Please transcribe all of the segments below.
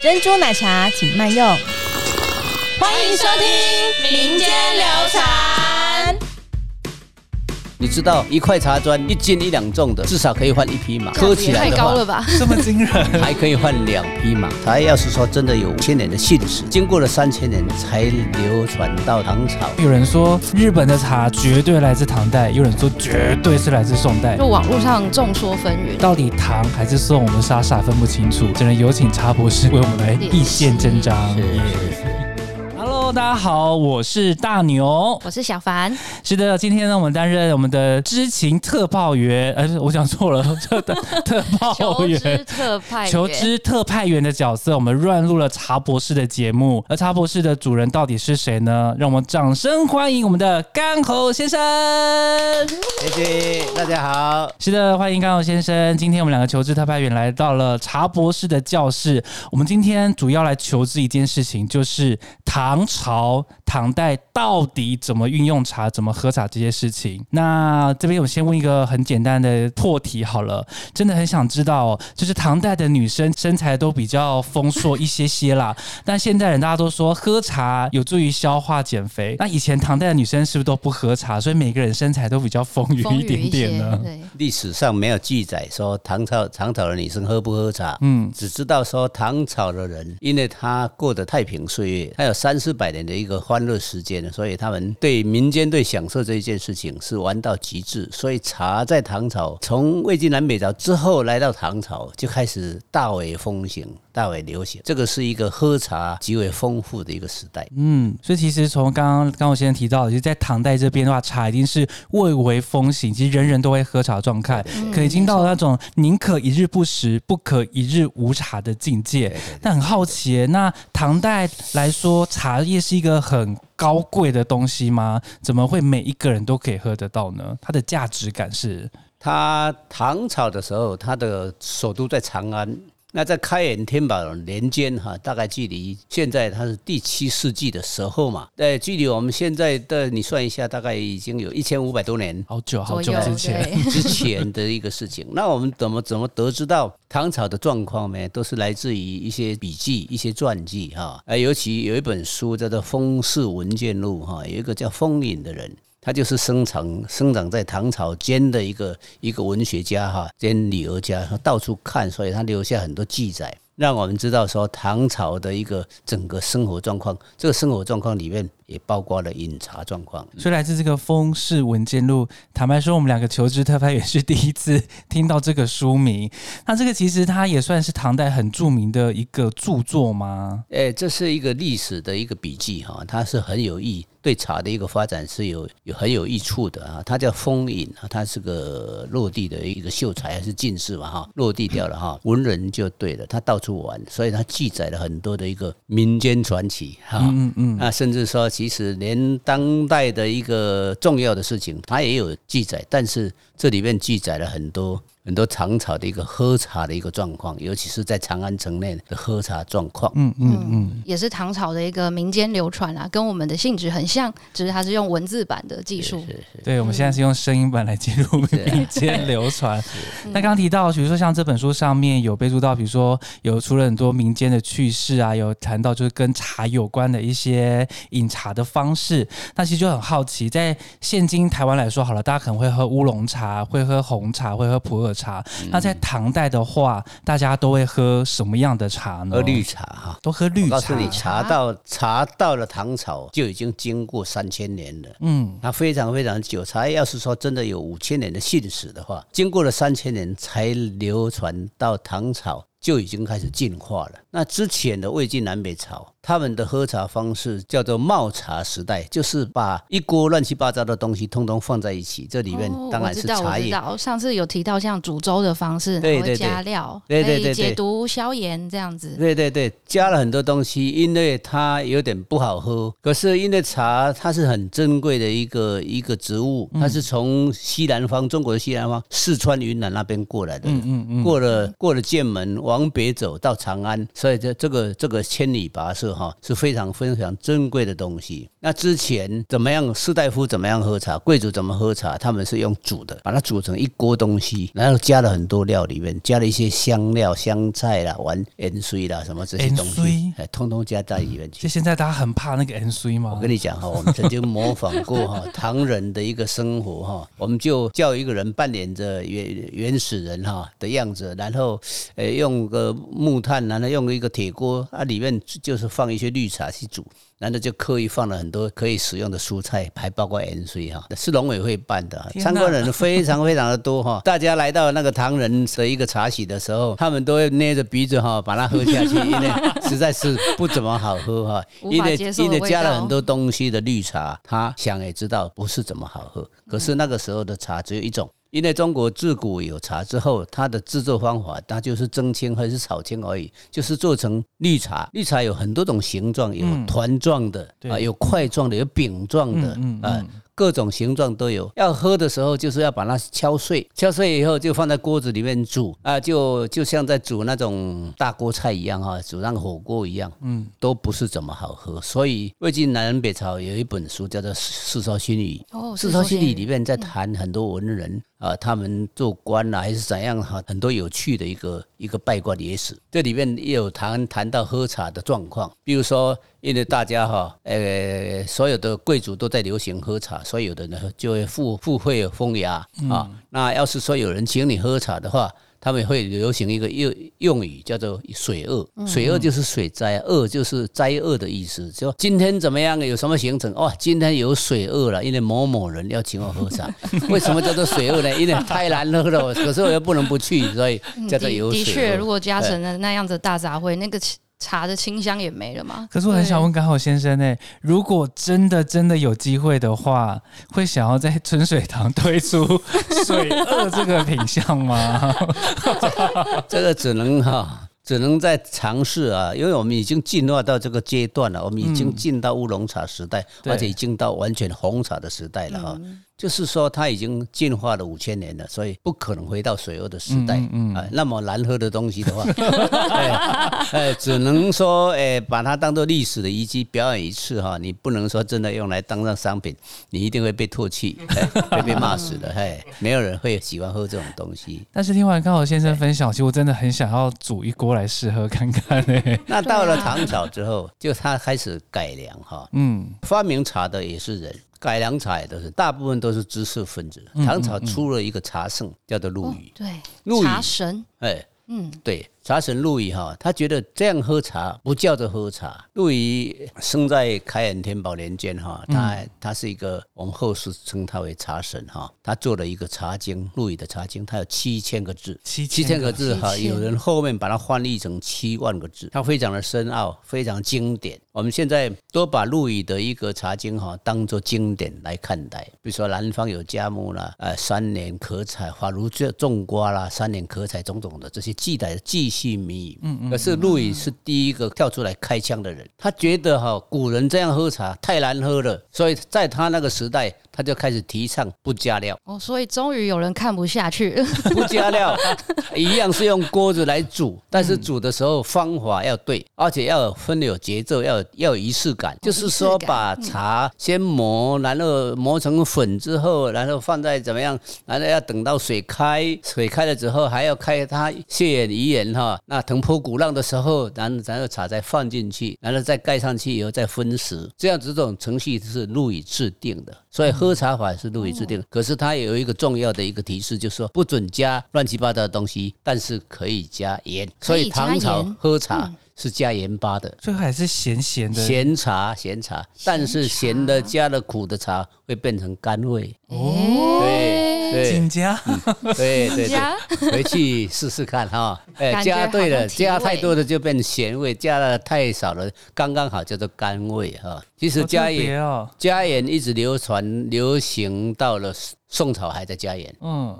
珍珠奶茶请慢用。欢迎收听民间流传。你知道一块茶砖一斤一两重的，至少可以换一匹马。喝起来太的话，高了吧？这么惊人，还可以换两匹马。茶要是说真的有千年的历史，经过了三千年才流传到唐朝。有人说日本的茶绝对来自唐代，有人说绝对是来自宋代就。网络上众说纷纭。到底唐还是宋，我们傻傻分不清楚，只能有请茶博士为我们来一线真章。Hello，大家好，我是大牛。我是小凡，是的，今天呢，我们担任我们的知情特报员，呃，我讲错了，特特特派求知员。特派员求知特派员的角色，我们乱入了茶博士的节目，而茶博士的主人到底是谁呢？让我们掌声欢迎我们的干侯先生。谢谢大家好。是的，欢迎干侯先生。今天我们两个求知特派员来到了茶博士的教室。我们今天主要来求知一件事情，就是唐朝、唐代到底怎么运用茶、怎么喝茶这些事情。那这边我先问一个很简单的破题好了，真的很想知道、哦，就是唐代的女生身材都比较丰硕一些些啦，但现代人大家都说喝茶有助于消化减肥。那以前唐代的女生是不是都不喝茶，所以每个人身材都比较丰腴一点点呢？对，历史上没有记载说唐朝唐朝的女生喝不喝茶，嗯，只知道说唐朝的人，因为他过得太平岁月，他有三四百百年的一个欢乐时间，所以他们对民间对享受这一件事情是玩到极致。所以茶在唐朝，从魏晋南北朝之后来到唐朝，就开始大为风行、大为流行。这个是一个喝茶极为丰富的一个时代。嗯，所以其实从刚刚刚我先生提到的，就是在唐代这边的话，茶已经是蔚为风行，其实人人都会喝茶的状态，可已经到了那种宁可一日不食，不可一日无茶的境界。但很好奇，那唐代来说，茶叶是一个很高贵的东西吗？怎么会每一个人都可以喝得到呢？它的价值感是，它唐朝的时候，它的首都在长安。那在开元天宝年间，哈，大概距离现在它是第七世纪的时候嘛，呃，距离我们现在的你算一下，大概已经有一千五百多年好久好久之前，之前的一个事情。那我们怎么怎么得知到唐朝的状况呢？都是来自于一些笔记、一些传记哈。呃，尤其有一本书叫做《风氏文件录》哈，有一个叫风隐的人。他就是生长生长在唐朝间的一个一个文学家哈，兼旅游家，他到处看，所以他留下很多记载，让我们知道说唐朝的一个整个生活状况。这个生活状况里面也包括了饮茶状况。所以来自这个《风氏文件录》，坦白说，我们两个求知特派员是第一次听到这个书名。那这个其实它也算是唐代很著名的一个著作吗？哎，这是一个历史的一个笔记哈，它是很有益，对茶的一个发展是有有很有益处的啊。它叫风饮啊，它是个落地的一个秀才还是进士嘛哈，落地掉了哈，文人就对了，他到处玩，所以他记载了很多的一个民间传奇哈。嗯嗯，那甚至说，其实连当代的一个重要的事情，它也有记载，但是这里面记载了很多很多唐朝的一个喝茶的一个状况，尤其是在长安城内的喝茶状况。嗯嗯嗯，也是唐朝的一个民间流传啊，跟我们的性质很像，只是它是用文字版的技术。对，我们现在是用声音版来记录 民间流传。那刚刚提到，比如说像这本书上面有备注到，比如说有除了很多民间的趣事啊，有谈到就是跟茶有关的一些饮茶的方式。那其实就很好奇，在现今台湾来说，好了，大家可能会喝乌龙茶，会喝红茶，会喝普洱茶。那在唐代的话，大家都会喝什么样的茶呢？喝绿茶哈。都喝绿茶。我告诉你，茶到茶到了唐朝就已经经过三千年了，嗯，那非常非常久。茶要是说真的有五千年的信史的话，经过了三千年才流传到唐朝，就已经开始进化了。那之前的魏晋南北朝，他们的喝茶方式叫做冒茶时代，就是把一锅乱七八糟的东西通通放在一起，这里面哦当然是茶叶。上次有提到像煮粥的方式，对对对加料，对对对解毒消炎这样子。对对对，加了很多东西，因为它有点不好喝。可是因为茶它是很珍贵的一个一个植物，它是从西南方中国的西南方四川、云南那边过来的。嗯嗯嗯，过了过了剑门，往北走到长安，所以这这个这个千里跋涉哈，是非常非常珍贵的东西。那之前怎么样，士大夫怎么样喝茶，贵族怎么喝茶，他们是用煮的，把它煮成一锅东西，然后加了很多料，里面加了一些香料、香菜啦、玩盐水啦什么这些东西，哎，通通加在里面去就。现在大家很怕那个 N C 吗我？跟你讲哈，我们曾经模仿过哈唐人的一个生活哈，我们就叫一个人扮演着原原始人哈的样子，然后呃用个木炭，然后用一个铁锅啊，里面就是放一些绿茶去煮。然后就刻意放了很多可以使用的蔬菜，还包括盐水哈，是农委会办的，参观人非常非常的多哈。大家来到那个唐人的一个茶席的时候，他们都会捏着鼻子哈把它喝下去，因为 实在是不怎么好喝哈，因为因为加了很多东西的绿茶，他想也知道不是怎么好喝。可是那个时候的茶只有一种。因为中国自古有茶之后，它的制作方法，它就是蒸青还是炒青而已，就是做成绿茶。绿茶有很多种形状，有团状的对啊，有块状的，有饼状的嗯嗯啊。各种形状都有，要喝的时候就是要把它敲碎，敲碎以后就放在锅子里面煮啊，就就像在煮那种大锅菜一样哈，煮那个火锅一样，嗯，都不是怎么好喝。所以魏晋南人北朝有一本书叫做《世说新语》，哦，《世说新语》里面面在谈很多文人啊，他们做官啊还是怎样哈，很多有趣的一个一个拜官野史。这里面也有谈谈到喝茶的状况，比如说，因为大家哈，呃，所有的贵族都在流行喝茶，所以有的人就会附附会风雅啊。那要是说有人请你喝茶的话，他们会流行一个用用语叫做“水厄”，水厄就是水灾，厄就是灾厄的意思。就今天怎么样，有什么行程？哇，今天有水厄了，因为某某人要请我喝茶。为什么叫做水厄呢？因为太难喝了，可是我又不能不去，所以叫做有水的确，如。果加成了那样子的大杂烩，那个茶的清香也没了嘛。可是我很想问刚好先生呢、如果真的真的有机会的话，会想要在 春水堂推出 水二这个品相吗？这个只能哈。只能在尝试啊，因为我们已经进化到这个阶段了，我们已经进到乌龙茶时代，对而且已经到完全红茶的时代了哈。就是说，它已经进化了五千年了，所以不可能回到水鸥的时代嗯啊。那么难喝的东西的话，哎，哎，只能说，哎，把它当做历史的遗迹表演一次哈。你不能说真的用来当上商品，你一定会被唾弃，哎 会被骂死的。哎，没有人会喜欢喝这种东西。但是听完高好先生分享，其实我真的很想要煮一锅来试喝看看呢、那到了唐朝之后，就他开始改良哈，嗯，发明茶的也是人，改良茶也都是，大部分都是知识分子。唐朝出了一个茶圣，叫做陆哦羽，对，陆羽茶神，哎，嗯，对，茶神陆羽哈，他觉得这样喝茶不叫做喝茶。陆羽生在开元天宝年间哈，他他是一个我们后世称他为茶神哈，他做了一个茶经，陆羽的茶经，他有七千个字，七七千个字哈，有人后面把它翻译成七万个字，它非常的深奥，非常经典。我们现在都把陆羽的一个茶经哈当做经典来看待，比如说南方有嘉木啦，呃，三年可采，法如这种瓜啦，三年可采种种的这些记载的记叙谜语。嗯嗯。可是陆羽是第一个跳出来开枪的人，他觉得哈古人这样喝茶太难喝了，所以在他那个时代，他就开始提倡不加料。哦，所以终于有人看不下去，不加料，一样是用锅子来煮，但是煮的时候方法要对，而且要有分有节奏，要有要有仪式感。就是说，把茶先磨，然后磨成粉之后，然后放在怎么样，然后要等到水开，水开了之后还要开它泄眼遗眼哈。那腾波鼓浪的时候，然后然后茶再放进去，然后再盖上去以后再分食，这样子这种程序是陆羽制定的。所以喝茶法是陆羽制定。的，可是它有一个重要的一个提示，就是说不准加乱七八糟的东西，但是可以加盐。所以唐朝喝茶是加盐巴的。最后还是咸咸的。咸茶，咸茶，但是咸的加了苦的茶会变成甘味。哦，对对紧加，对对对，回去试试看哈。哎，加对了，加太多的就变咸味，加了太少了，刚刚好叫做甘味哈。其实加盐哦。加盐一直流传流行到了宋朝还在加盐，嗯，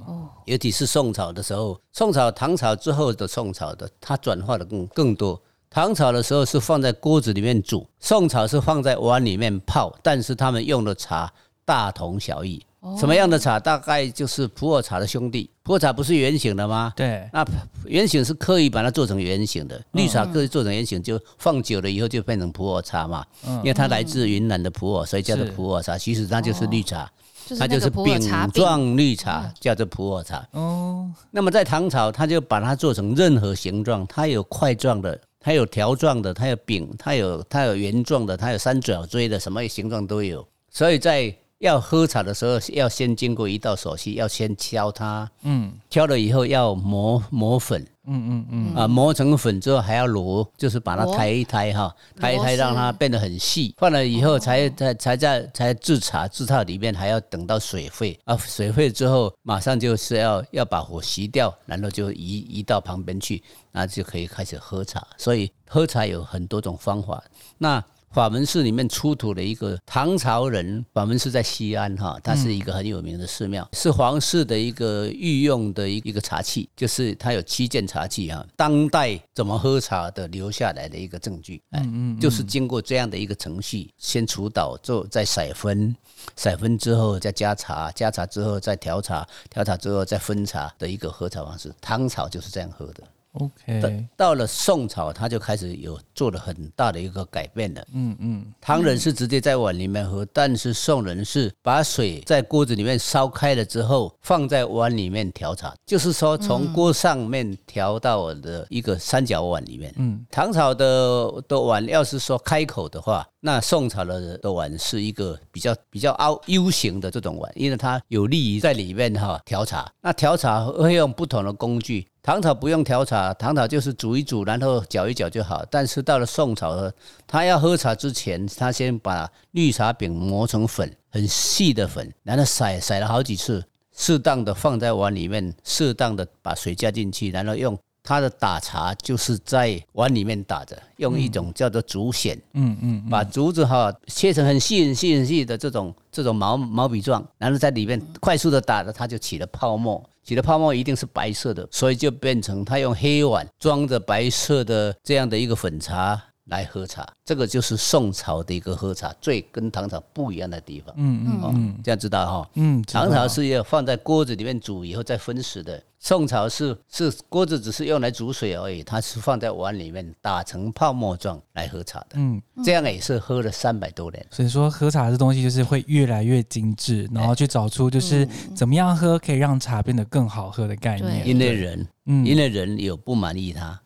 尤其是宋朝的时候，宋朝、唐朝之后的宋朝的，它转化的更更多。唐朝的时候是放在锅子里面煮，宋朝是放在碗里面泡，但是他们用的茶大同小异，什么样的茶？大概就是普洱茶的兄弟。普洱茶不是圆形的吗？对，那圆形是刻意把它做成圆形的，绿茶刻意做成圆形，就放久了以后就变成普洱茶嘛。因为它来自云南的普洱，所以叫做普洱茶。其实它就是绿茶，它就是饼状绿茶，叫做普洱茶。哦，那么在唐朝，它就把它做成任何形状，它有块状的，它有条状的，它有饼，它有它有圆状的，它有三角锥的，什么形状都有。所以在要喝茶的时候，要先经过一道手续，要先敲它，嗯敲了以后要磨磨粉，嗯嗯嗯，啊，磨成粉之后还要揉，就是把它磨抬一抬哈，抬一抬让它变得很细。放了以后才才才在才制茶，制茶里面还要等到水沸啊，水沸之后马上就是要要把火熄掉，然后就移移到旁边去，那就可以开始喝茶。所以喝茶有很多种方法。那法门寺里面出土了一个唐朝人，法门寺在西安哈，它是一个很有名的寺庙，是皇室的一个御用的一一个茶器，就是它有七件茶器哈，当代怎么喝茶的留下来的一个证据，哎，就是经过这样的一个程序，先除倒，之后再筛分，筛分之后再加茶，加茶之后再调茶，调茶之后再分茶的一个喝茶方式。唐朝就是这样喝的。到 OK，到了宋朝，他就开始有做了很大的一个改变了。嗯嗯，唐人是直接在碗里面喝，但是宋人是把水在锅子里面烧开了之后，放在碗里面调茶，就是说从锅上面调到我的一个三角碗里面。嗯，唐朝的的碗要是说开口的话，那宋朝的的碗是一个比较比较凹 U 型的这种碗，因为它有利于在里面哈调茶。那调茶会用不同的工具。唐朝不用调茶，唐朝就是煮一煮，然后搅一搅就好。但是到了宋朝呢，他要喝茶之前，他先把绿茶饼磨成粉，很细的粉，然后筛筛了好几次，适当的放在碗里面，适当的把水加进去，然后用他的打茶就是在碗里面打着，用一种叫做竹筅，嗯嗯，把竹子哈切成很细很细很细的这种这种毛毛笔状，然后在里面快速的打着，它就起了泡沫，起的泡沫一定是白色的，所以就变成他用黑碗装着白色的这样的一个粉茶来喝茶，这个就是宋朝的一个喝茶最跟唐朝不一样的地方。嗯嗯哦，这样知道哈。嗯，唐朝是要放在锅子里面煮以后再分食的，宋朝是是锅子只是用来煮水而已，它是放在碗里面打成泡沫状来喝茶的。嗯，这样也是喝了三百多年。所以说喝茶这东西就是会越来越精致，然后去找出就是怎么样喝可以让茶变得更好喝的概念。对。因为人，嗯。因为人有不满意它，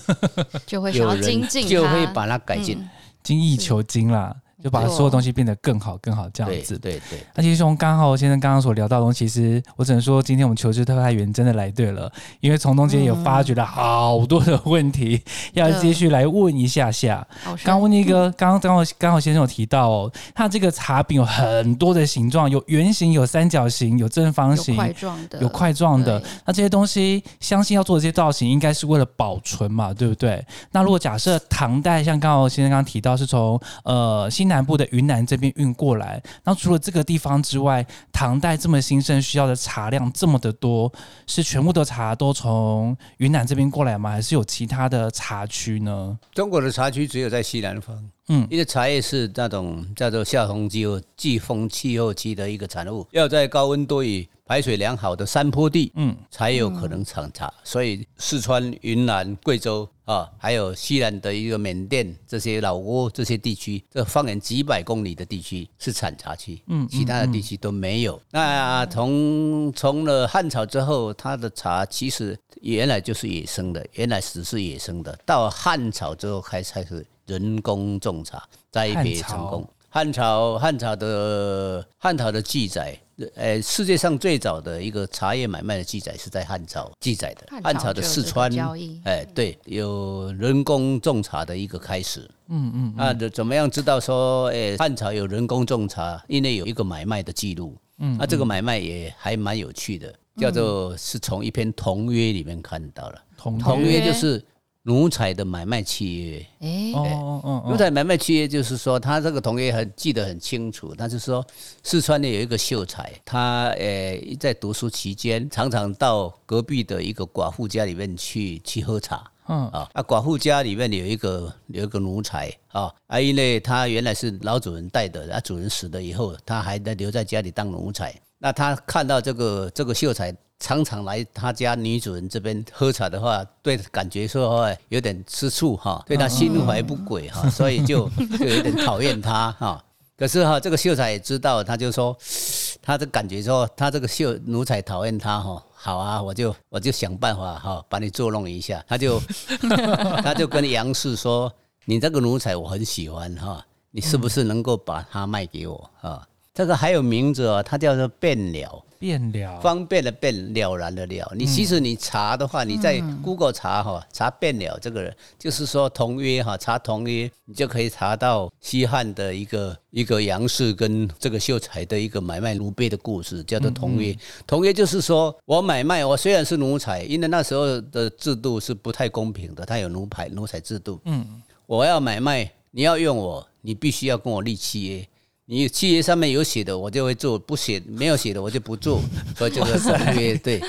就会想要有人精进它，就会把它改进。精益求精啦，就把所有东西变得更好更好这样子。对对，那其实从刚好先生刚刚所聊到的东西，其实我只能说，今天我们求知特派员真的来对了，因为从中间有发掘了好多的问题，要继续来问一下下。刚问一个，刚刚刚好刚好先生有提到哦，它这个茶饼有很多的形状，有圆形、有三角形、有正方有形、块状的，有块状的。那这些东西，相信要做这些造型，应该是为了保存嘛，对不对？那如果假设唐代，像刚好先生刚刚提到，是从呃西南部的云南这边运过来，那除了这个地方之外，唐代这么兴盛，需要的茶量这么的多，是全部的茶都从云南这边过来吗？还是有其他的茶区呢？中国的茶区只有在西南方，嗯因为茶叶是那种叫做夏风气候季风气候期的一个产物，要在高温多雨、排水良好的山坡地，嗯，才有可能产茶。所以四川、云南、贵州啊，还有西南的一个缅甸这些老挝这些地区，这方圆几百公里的地区是产茶区，嗯其他的地区都没有。那从从了汉朝之后，它的茶其实原来就是野生的，原来只是野生的，到汉朝之后开始开始人工种茶，栽培成功。汉朝汉朝的汉朝的记载，呃，世界上最早的一个茶叶买卖的记载是在汉朝记载的。汉朝的四川交易，哎，对，有人工种茶的一个开始。嗯嗯那，怎么样知道说，哎，汉朝有人工种茶？因为有一个买卖的记录。嗯，那这个买卖也还蛮有趣的，叫做是从一篇同约里面看到了。同约就是奴才的买卖契约。哎，哦哦哦哦，奴才买卖契约就是说，他这个同学很记得很清楚。他是说，四川的有一个秀才，他呃在读书期间，常常到隔壁的一个寡妇家里面去去喝茶。嗯啊，啊，寡妇家里面有一个有一个奴才啊，啊，因为他原来是老主人带的，啊，主人死了以后，他还在留在家里当奴才。那他看到这个这个秀才常常来他家女主人这边喝茶的话，对感觉说话有点吃醋哈，对他心怀不轨哈，所以就 就有点讨厌他哈。可是哈，这个秀才也知道，他就说他的感觉说他这个秀奴才讨厌他哈，好啊，我就我就想办法哈把你捉弄一下，他就 他就跟杨氏说，你这个奴才我很喜欢哈，你是不是能够把它卖给我啊？这个还有名字哦，它叫做变了。变了，方便的便，了然的了。你其实你查的话，你在 Google 查哈，查变了这个人，就是说同约哈，查同约，你就可以查到西汉的一个一个杨氏跟这个秀才的一个买卖奴婢的故事，叫做同约。同约就是说我买卖，我虽然是奴才，因为那时候的制度是不太公平的，他有奴牌奴才制度。嗯，我要买卖，你要用我，你必须要跟我立契约。你契约上面有写的，我就会做；不写没有写的，我就不做。所以就是同约。对，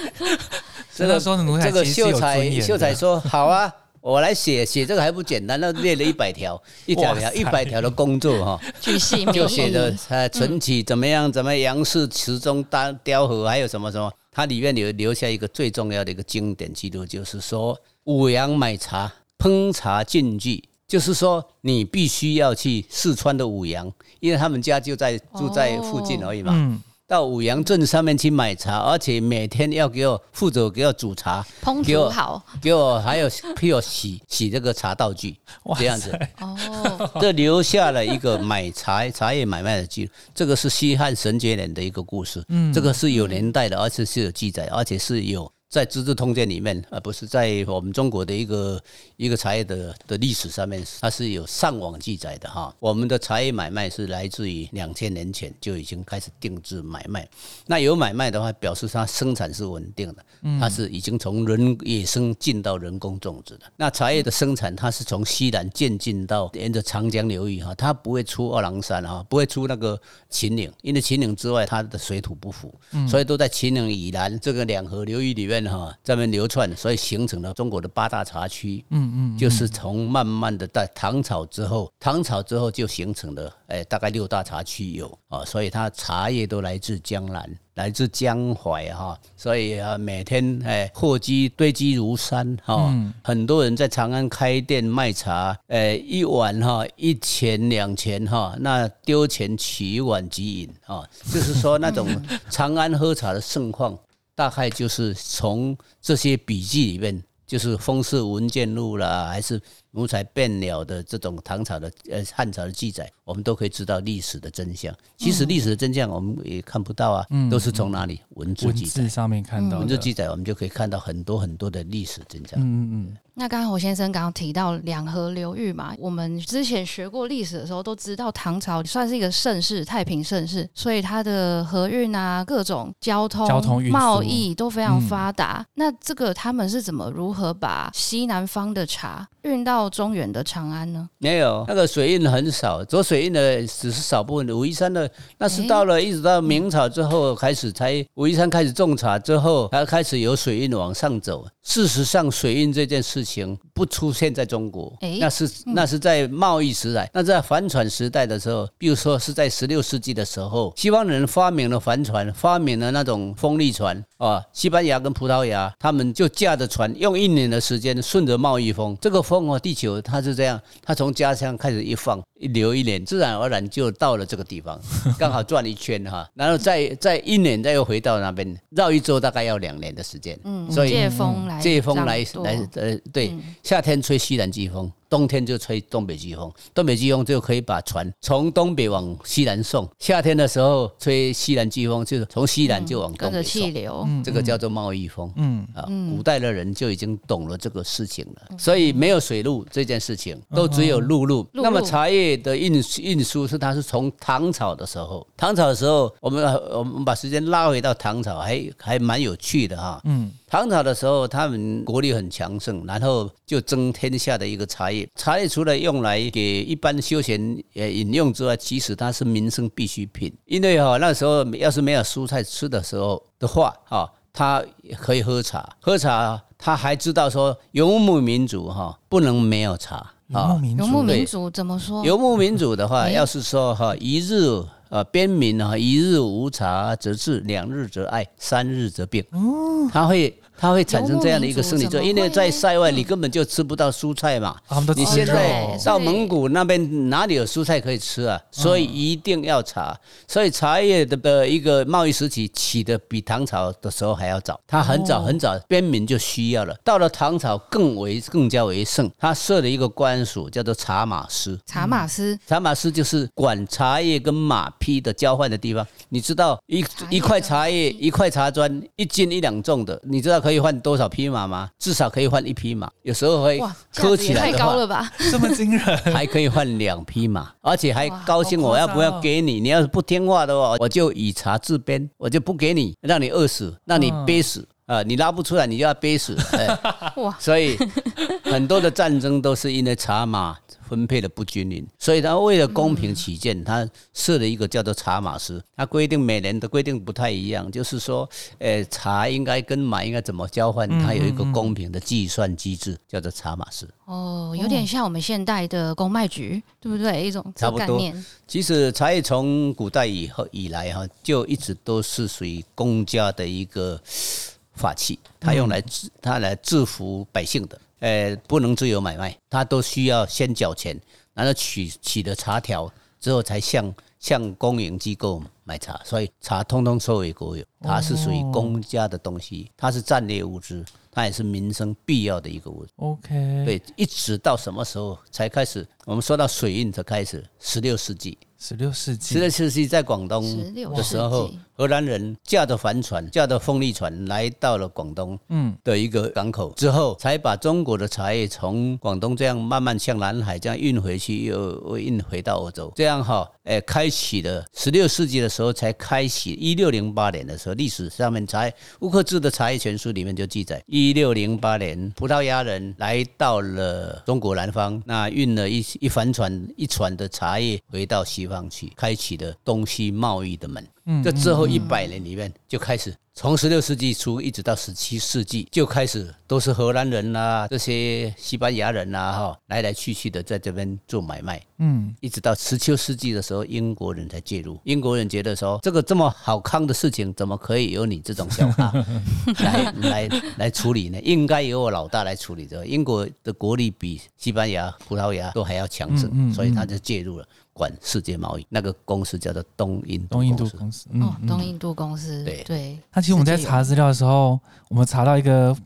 这个说奴才这个其实有秀才尊严秀才说好啊，我来写写这个还不简单，那列了一百条，一条条一百条的工作哈，巨细靡就写的。呃存起怎么样，怎么杨氏池中丹雕河，还有什么什么，它里面留留下一个最重要的一个经典记录，就是说五羊买茶烹茶禁忌。就是说，你必须要去四川的五羊，因为他们家就在住在附近而已嘛。嗯，到五羊镇上面去买茶，而且每天要给我负责给我煮茶，烹给我煮好。给我还有替我洗洗这个茶道具，哇这样子，塞哦，这留下了一个买茶茶叶买卖的记录。这个是西汉神节年的一个故事，嗯，这个是有年代的，而且是有记载，而且是有在《资治通鉴》里面，而不是在我们中国的一个一个茶叶的的历史上面，它是有上网记载的哈。我们的茶叶买卖是来自于两千年前就已经开始定制买卖，那有买卖的话，表示它生产是稳定的，它是已经从人野生进到人工种植的。那茶叶的生产，它是从西南渐进到沿着长江流域哈，它不会出二郎山哈，不会出那个秦岭，因为秦岭之外它的水土不服，所以都在秦岭以南这个两河流域里面哈，在那边流窜，所以形成了中国的八大茶区。嗯嗯，就是从慢慢的在唐朝之后，唐朝之后就形成了，哎，大概六大茶区有啊，所以它茶叶都来自江南。来自江淮哈，所以啊，每天哎货积堆积如山哈，很多人在长安开店卖茶，哎，一碗哈一钱两钱哈，那丢钱取一碗即饮啊，就是说那种长安喝茶的盛况，大概就是从这些笔记里面，就是《风氏文件录》了，还是奴才变了的这种唐朝的呃汉朝的记载，我们都可以知道历史的真相。其实历史的真相我们也看不到啊，都是从哪里文字记载。上面看到，文字记载，我们就可以看到很多很多的历史真相。嗯嗯那刚刚侯先生刚刚提到两河流域嘛，我们之前学过历史的时候都知道，唐朝算是一个盛世，太平盛世，所以它的河运啊，各种交通、交通贸易都非常嗯发达。那这个他们是怎么如何把西南方的茶运到中原的长安呢？没有，那个水运很少，走水运的只是少部分的。武夷山的那是到了一直到明朝之后开始才武夷山开始种茶之后，才开始有水运往上走。事实上，水运这件事情不出现在中国诶，那是那是在贸易时代，那在帆船时代的时候，比如说是在十六世纪的时候，西方人发明了帆船，发明了那种风力船啊，西班牙跟葡萄牙他们就驾着船，用一年的时间顺着贸易风，这个风哦，地球它是这样，它从家乡开始一放。一流一年，自然而然就到了这个地方，刚好转一圈哈，然后再再一年再又回到那边，绕一周大概要两年的时间。嗯，所以借风来借风来来呃，对，夏天吹西南季风，冬天就吹东北季风。东北季风就可以把船从东北往西南送，夏天的时候吹西南季风，就是从西南就往东跟着北送。气流，这个叫做贸易风。嗯啊，古代的人就已经懂了这个事情了，所以没有水路这件事情，都只有陆路。陆路那么茶叶的运运输是它是从唐朝的时候，唐朝的时候，我们我们把时间拉回到唐朝，还还蛮有趣的哈。嗯，唐朝的时候，他们国力很强盛，然后就争天下的一个茶叶。茶叶除了用来给一般休闲呃饮用之外，其实它是民生必需品。因为哈、那时候要是没有蔬菜吃的时候的话，哈、他可以喝茶，喝茶他还知道说游牧民族哈、不能没有茶游牧民游牧族，对民族怎么说？游牧民族的话，哎要是说哈一日呃，边民啊，一日无茶则治，两日则爱，三日则病。哦，他会。它会产生这样的一个生理作用，因为在塞外你根本就吃不到蔬菜嘛。你现在到蒙古那边哪里有蔬菜可以吃啊？所以一定要茶。所以茶叶的的一个贸易时期起的比唐朝的时候还要早，它很早很早边民就需要了。到了唐朝更为更加为盛，他设了一个官署叫做茶马司。茶马司，茶马司就是管茶叶跟马匹的交换的地方。你知道一一块茶叶一块茶砖一斤一两重的，你知道？可以换多少匹马吗？至少可以换一匹马，有时候会磕起来太高了吧？这么惊人，还可以换两匹马，而且还高兴。我要不要给你？你要是不听话的话，我就以茶治鞭，我就不给你，让你饿死，让你憋死啊！你拉不出来，你就要憋死。哇！所以很多的战争都是因为茶马。分配的不均匀，所以他为了公平起见，他设了一个叫做茶马司。他规定每年的规定不太一样，就是说，呃，茶应该跟马应该怎么交换，它有一个公平的计算机制，叫做茶马司。哦，有点像我们现代的公卖局，对不对？一种差不多。其实茶叶从古代以后以来哈，就一直都是属于公家的一个法器，它用来制，它来制服百姓的。呃，不能自由买卖，他都需要先缴钱，然后取取得茶条之后，才向向公营机构买茶。所以茶通通收为国有，它是属于公家的东西，它是战略物资，它也是民生必要的一个物资。OK，对，一直到什么时候才开始？我们说到水运才开始，十六世纪。十六世纪，十六世纪在广东的时候，荷兰人驾着帆船，驾着风力船来到了广东，嗯，的一个港口之后，才把中国的茶叶从广东这样慢慢向南海这样运回去，又运回到欧洲，这样哈，哎，开启了十六世纪的时候才开启。一六零八年的时候，历史上面才乌克兹的茶叶全书里面就记载，一六零八年葡萄牙人来到了中国南方，那运了一一帆船一船的茶叶回到西。方去开启的东西贸易的门，嗯这之后一百年里面就开始，从十六世纪初一直到十七世纪就开始都是荷兰人呐，这些西班牙人呐，哈，来来去去的在这边做买卖，嗯，一直到十七世纪的时候，英国人才介入。英国人觉得说，这个这么好康的事情，怎么可以由你这种小咖 来来来处理呢？应该由我老大来处理。这英国的国力比西班牙、葡萄牙都还要强盛，所以他就介入了。管世界贸易那个公司叫做东印东印度公司，哦，东印度公司，对对。那其实我们在查资料的时候，我们查到一个。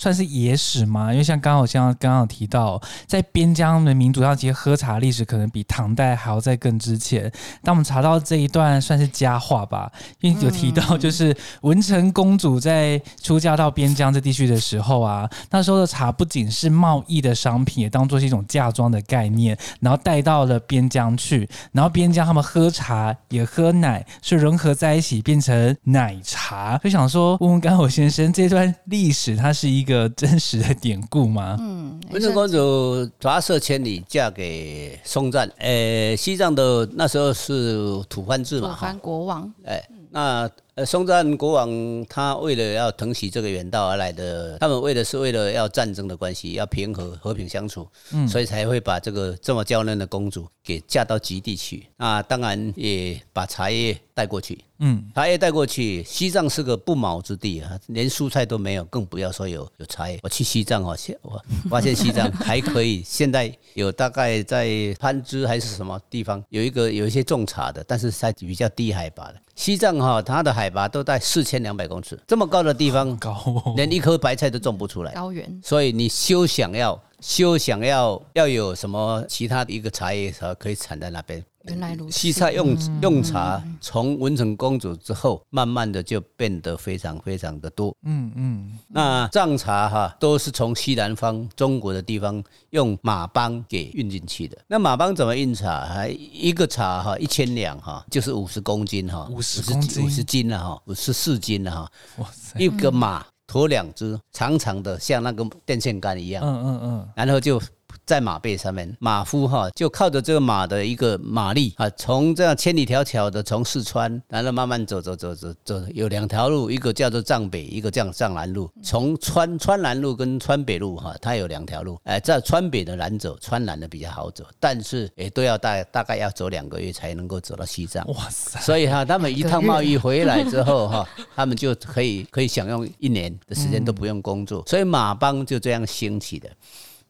算是野史吗？因为像刚好像刚刚提到，在边疆的民族上，其实喝茶历史可能比唐代还要再更之前。当我们查到这一段，算是佳话吧，因为有提到，就是文成公主在出嫁到边疆这地区的时候啊，那时候的茶不仅是贸易的商品，也当做是一种嫁妆的概念，然后带到了边疆去，然后边疆他们喝茶也喝奶，是融合在一起变成奶茶。就想说，问问甘火先生，这段历史它是一个。个真实的典故吗？嗯，文成公主跋涉千里嫁给松赞，呃，西藏的那时候是吐蕃制嘛，吐蕃国王，哎，那。呃，松赞国王他为了要腾起这个远道而来的，他们为的是为了要战争的关系，要平和和平相处，嗯，所以才会把这个这么娇嫩的公主给嫁到极地去。那当然也把茶叶带过去，嗯，茶叶带过去。西藏是个不毛之地啊，连蔬菜都没有，更不要说有有茶叶。我去西藏哦，现我发现西藏还可以，现在有大概在攀枝还是什么地方有一个有一些种茶的，但是在比较低海拔的。西藏哈，它的海拔都在四千两百公尺，这么高的地方，高，连一颗白菜都种不出来，高原。所以你休想要，休想要要有什么其他的一个茶叶茶可以产在那边。原来如此。西菜用用茶，从文成公主之后，慢慢的就变得非常非常的多。嗯嗯。那藏茶哈，都是从西南方中国的地方用马帮给运进去的。那马帮怎么运茶？还一个茶哈，一千两哈，就是五十公斤哈，五十公斤，五十斤了哈，五十四斤了哈。哇塞！一个马驮两只长长的，像那个电线杆一样。嗯嗯嗯。然后就。在马背上面，马夫哈就靠着这个马的一个马力啊，从这样千里迢迢的从四川，然后慢慢走走走走走，有两条路，一个叫做藏北，一个叫藏南路。从川川南路跟川北路哈，它有两条路，哎，在川北的难走，川南的比较好走，但是也都要大大概要走两个月才能够走到西藏。哇塞，所以哈，他们一趟贸易回来之后哈，他们就可以可以享用一年的时间都不用工作，所以马帮就这样兴起的。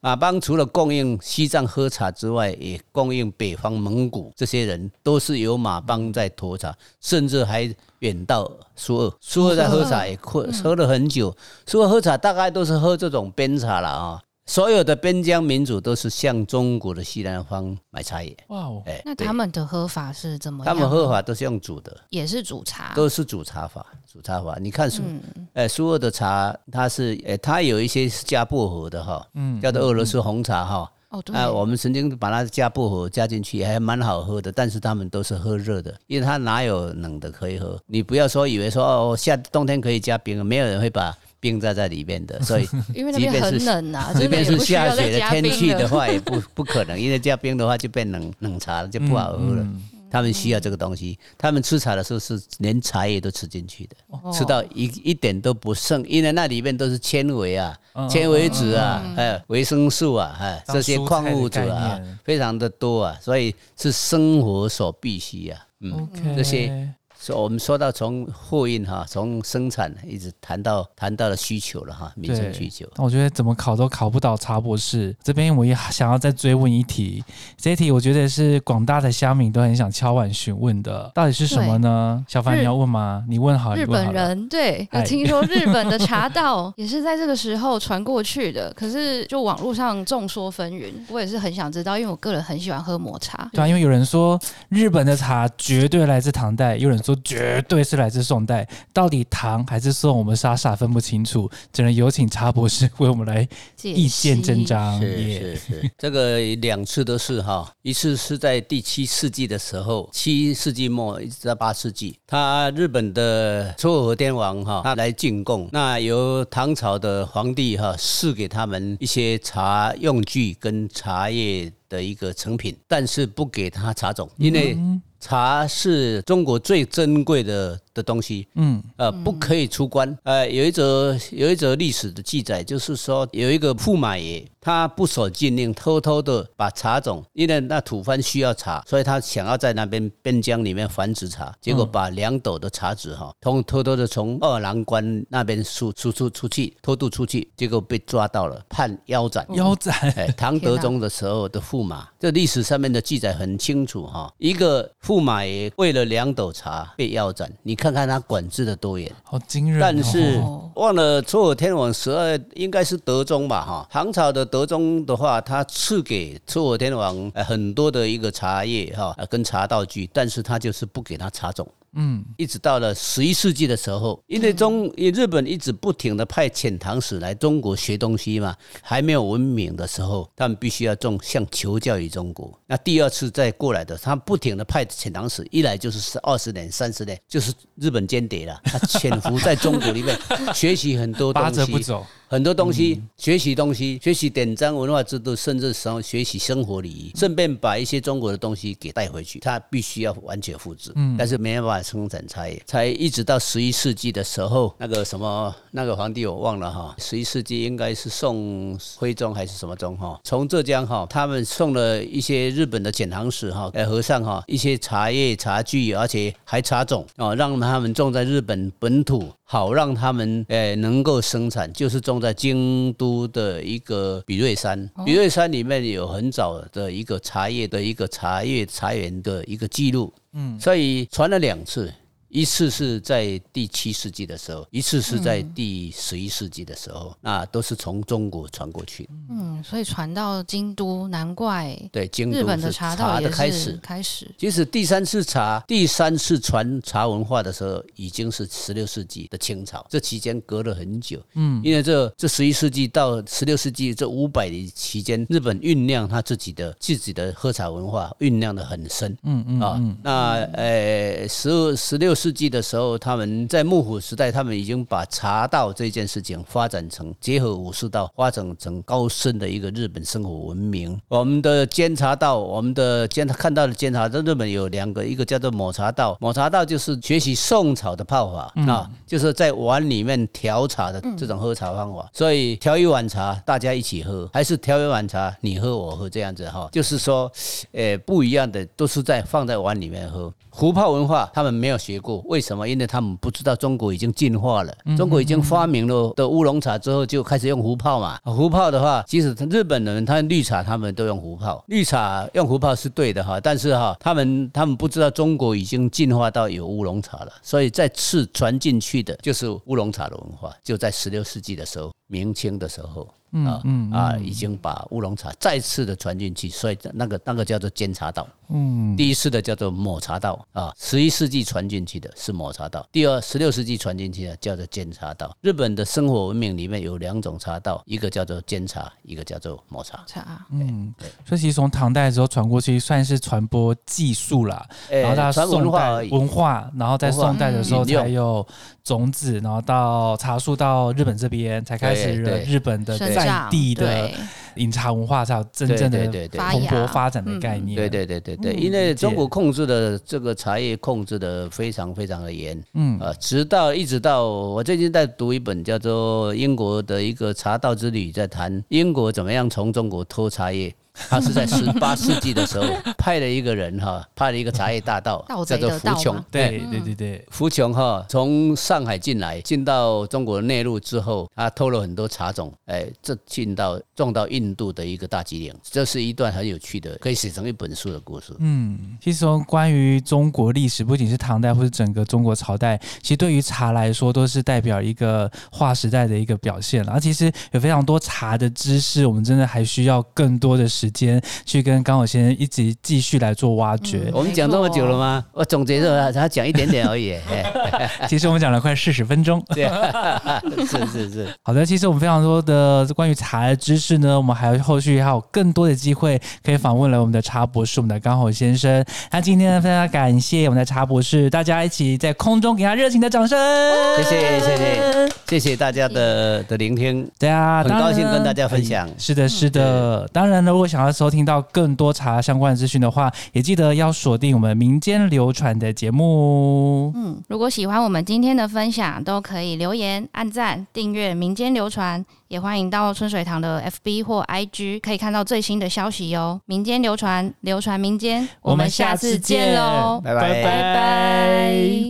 马帮除了供应西藏喝茶之外，也供应北方蒙古这些人，都是由马帮在驮茶，甚至还远到苏俄。苏俄在喝茶也喝喝了很久，苏俄喝茶大概都是喝这种边茶了啊。所有的边疆民族都是向中国的西南方买茶叶，哇哦，哎，那他们的喝法是怎么样？他们喝法都是用煮的，也是煮茶，都是煮茶法，煮茶法。你看苏，嗯呃，苏俄的茶，它是，呃，它有一些是加薄荷的哈，嗯叫做俄罗斯红茶哈。哦，对，啊，我们曾经把它加薄荷加进去，还蛮好喝的。但是他们都是喝热的，因为它哪有冷的可以喝？你不要说以为说哦，夏冬天可以加冰，没有人会把冰在在里面的。所以因为那边很冷啊，即便是真的也不需要下雪的天气的。话，也不 不可能，因为加冰的话就变冷冷茶了，就不好喝了。嗯他们需要这个东西，他们吃茶的时候是连茶叶都吃进去的，哦吃到一一点都不剩，因为那里面都是纤维啊、嗯纤维质啊，还有维生素啊，哎，这些矿物质啊，非常的多啊，所以是生活所必须啊。嗯这些所以我们说到从货运哈，从生产一直谈到谈到了需求了哈，民生需求。那我觉得怎么考都考不倒茶博士。这边我也想要再追问一题，这一题我觉得是广大的乡民都很想敲碗询问的，到底是什么呢？小凡你要问吗？你问好，你日。本人对，哎有听说日本的茶道也是在这个时候传过去的，可是就网络上众说纷纭，我也是很想知道，因为我个人很喜欢喝抹茶。对啊，因为有人说日本的茶绝对来自唐代，有人说绝对是来自宋代，到底唐还是宋，我们傻傻分不清楚，只能有请茶博士为我们来解意见析真章。是是是，这个两次都是哈，一次是在第七世纪的时候，七世纪末一直到八世纪，他日本的撮合天王哈，他来进贡，那由唐朝的皇帝哈赐给他们一些茶用具跟茶叶的一个成品，但是不给他茶种，因为茶是中国最珍贵的的东西，嗯，呃，不可以出关。呃，有一则有一则历史的记载，就是说有一个驸马爷，他不守禁令，偷偷的把茶种，因为那土蕃需要茶，所以他想要在那边边疆里面繁殖茶，结果把两斗的茶籽哈，通偷偷的从二郎关那边输输出出去，偷渡出去，结果被抓到了，判腰斩。腰斩。哎，唐德宗的时候的驸马，这历史上面的记载很清楚哈。一个驸马爷为了两斗茶被腰斩，你看看看他管制的多严。好惊人、哦！但是哦忘了初尔天王十二应该是德宗吧哈，唐朝的德宗的话，他赐给初尔天王呃很多的一个茶叶哈，呃跟茶道具，但是他就是不给他茶种。嗯，一直到了十一世纪的时候，因为中日本一直不停的派遣唐使来中国学东西嘛，还没有文明的时候，他们必须要重向求教于中国。那第二次再过来的，他不停的派遣唐使，一来就是二十年、三十年，就是日本间谍了。他潜伏在中国里面，学习很多八折东西，不走。很多东西，学习东西，学习典章文化制度，甚至生学习生活礼仪，顺便把一些中国的东西给带回去。他必须要完全复制，但是没办法生产茶叶，才一直到十一世纪的时候，那个什么那个皇帝我忘了哈，十一世纪应该是宋徽宗还是什么宗哈，从浙江哈，他们送了一些日本的遣唐使哈，呃和尚哈，一些茶叶茶具，而且还茶种哦，让他们种在日本本土。好让他们呃能够生产，就是种在京都的一个比瑞山。比瑞山里面有很早的一个茶叶的一个茶叶茶园的一个记录，嗯，所以传了两次。一次是在第七世纪的时候，一次是在第十一世纪的时候，那都是从中国传过去的。嗯，所以传到京都，难怪对，京都日本的茶茶道也是的开始。开始。其实第三次茶，第三次传茶文化的时候，已经是十六世纪的清朝，这期间隔了很久。嗯，因为这这十一世纪到十六世纪这五百年期间，日本酝酿他自己的自己的喝茶文化，酝酿的很深。嗯嗯啊，那呃十二十六世纪的时候，他们在幕府时代，他们已经把茶道这件事情发展成结合武士道，发展成高深的一个日本生活文明。我们的煎茶道，我们的煎看到的煎茶，在日本有两个，一个叫做抹茶道，抹茶道就是学习宋朝的泡法啊，就是在碗里面调茶的这种喝茶方法。所以调一碗茶，大家一起喝，还是调一碗茶你喝我喝这样子哈，就是说，呃，不一样的都是在放在碗里面喝。壶泡文化他们没有学过，为什么？因为他们不知道中国已经进化了，中国已经发明了的乌龙茶之后，就开始用壶泡嘛。壶泡的话，即使日本人他绿茶他们都用壶泡，绿茶用壶泡是对的哈，但是哈，他们他们不知道中国已经进化到有乌龙茶了，所以再次传进去的就是乌龙茶的文化，就在十六世纪的时候，明清的时候。啊啊，已经把乌龙茶再次的传进去，所以那个那个叫做煎茶道。嗯，第一次的叫做抹茶道啊，十一世纪传进去的是抹茶道，第二十六世纪传进去的叫做煎茶道。日本的生活文明里面有两种茶道，一个叫做煎茶，一个叫做抹茶。茶，嗯，对。所以其实从唐代的时候传过去，算是传播技术啦，然后到宋代文化，然后在宋代的时候才有种子，然后到茶树到日本这边才开始日本的。在地的饮茶文化才有真正的蓬勃发展的概念。对对对对对，因为中国控制的这个茶叶控制的非常非常的严。嗯啊，直到一直到我最近在读一本叫做英国的一个茶道之旅，在谈英国怎么样从中国偷茶叶。他是在十八世纪的时候派了一个人哈，派了一个茶叶大盗，叫做福琼。对对对对，福琼哈从上海进来，进到中国内陆之后，他偷了很多茶种，哎，这进到种到印度的一个大吉岭。这是一段很有趣的，可以写成一本书的故事。嗯，其实从关于中国历史，不仅是唐代或者整个中国朝代，其实对于茶来说，都是代表一个划时代的一个表现。了。而其实有非常多茶的知识，我们真的还需要更多的时间去跟刚好先生一直继续来做挖掘。我们讲这么久了吗？我总结着，他讲一点点而已。其实我们讲了快四十分钟。对，是是是。好的，其实我们非常多的关于茶的知识呢，我们还有后续还有更多的机会可以访问了我们的茶博士，我们的刚好先生。那今天呢非常感谢我们的茶博士，大家一起在空中给他热情的掌声。谢谢谢谢谢谢大家的的聆听。对啊，很高兴跟大家分享。是的，是的。当然了，如果想要收听到更多茶相关的资讯的话，也记得要锁定我们民间流传的节目。嗯，如果喜欢我们今天的分享，都可以留言、按赞、订阅民间流传，也欢迎到春水堂的 FB 或 IG 可以看到最新的消息哟。民间流传，流传民间，我们下次见喽，拜拜拜拜。